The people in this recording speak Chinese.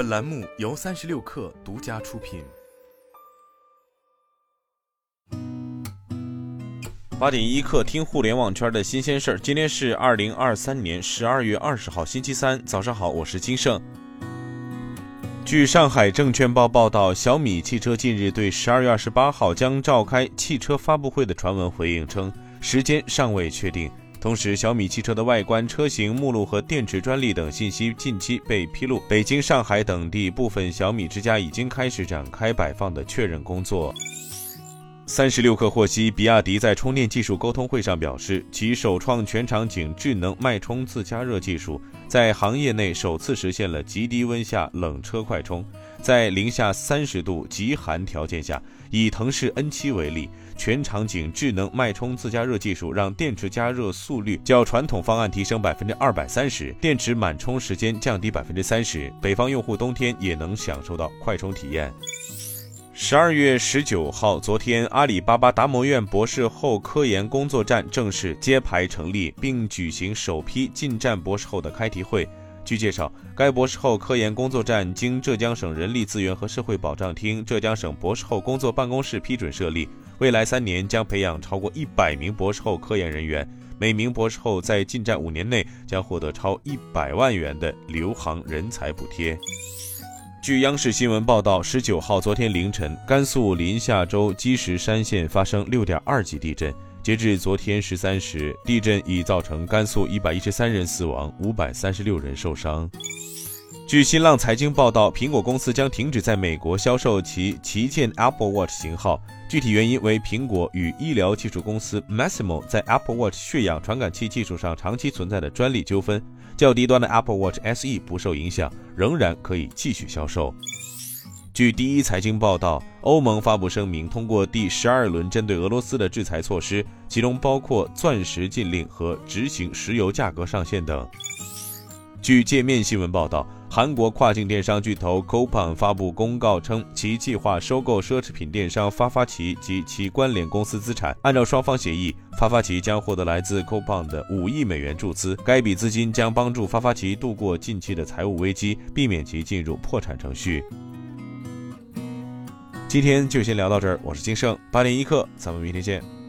本栏目由三十六氪独家出品。八点一刻，听互联网圈的新鲜事儿。今天是二零二三年十二月二十号，星期三，早上好，我是金盛。据上海证券报报道，小米汽车近日对十二月二十八号将召开汽车发布会的传闻回应称，时间尚未确定。同时，小米汽车的外观、车型目录和电池专利等信息近期被披露。北京、上海等地部分小米之家已经开始展开摆放的确认工作。三十六氪获悉，比亚迪在充电技术沟通会上表示，其首创全场景智能脉冲自加热技术，在行业内首次实现了极低温下冷车快充。在零下三十度极寒条件下，以腾势 N7 为例，全场景智能脉冲自加热技术让电池加热速率较传统方案提升百分之二百三十，电池满充时间降低百分之三十，北方用户冬天也能享受到快充体验。十二月十九号，昨天，阿里巴巴达摩院博士后科研工作站正式揭牌成立，并举行首批进站博士后的开题会。据介绍，该博士后科研工作站经浙江省人力资源和社会保障厅、浙江省博士后工作办公室批准设立，未来三年将培养超过一百名博士后科研人员，每名博士后在进站五年内将获得超一百万元的留杭人才补贴。据央视新闻报道，十九号昨天凌晨，甘肃临夏州积石山县发生六点二级地震。截至昨天十三时，地震已造成甘肃一百一十三人死亡，五百三十六人受伤。据新浪财经报道，苹果公司将停止在美国销售其旗舰 Apple Watch 型号，具体原因为苹果与医疗技术公司 Masimo 在 Apple Watch 血氧传感器技术上长期存在的专利纠纷。较低端的 Apple Watch SE 不受影响，仍然可以继续销售。据第一财经报道，欧盟发布声明，通过第十二轮针对俄罗斯的制裁措施，其中包括钻石禁令和执行石油价格上限等。据界面新闻报道，韩国跨境电商巨头 Coupang 发布公告称，其计划收购奢侈品电商发发奇及其关联公司资产。按照双方协议，发发奇将获得来自 Coupang 的五亿美元注资，该笔资金将帮助发发奇度过近期的财务危机，避免其进入破产程序。今天就先聊到这儿，我是金盛，八点一刻，咱们明天见。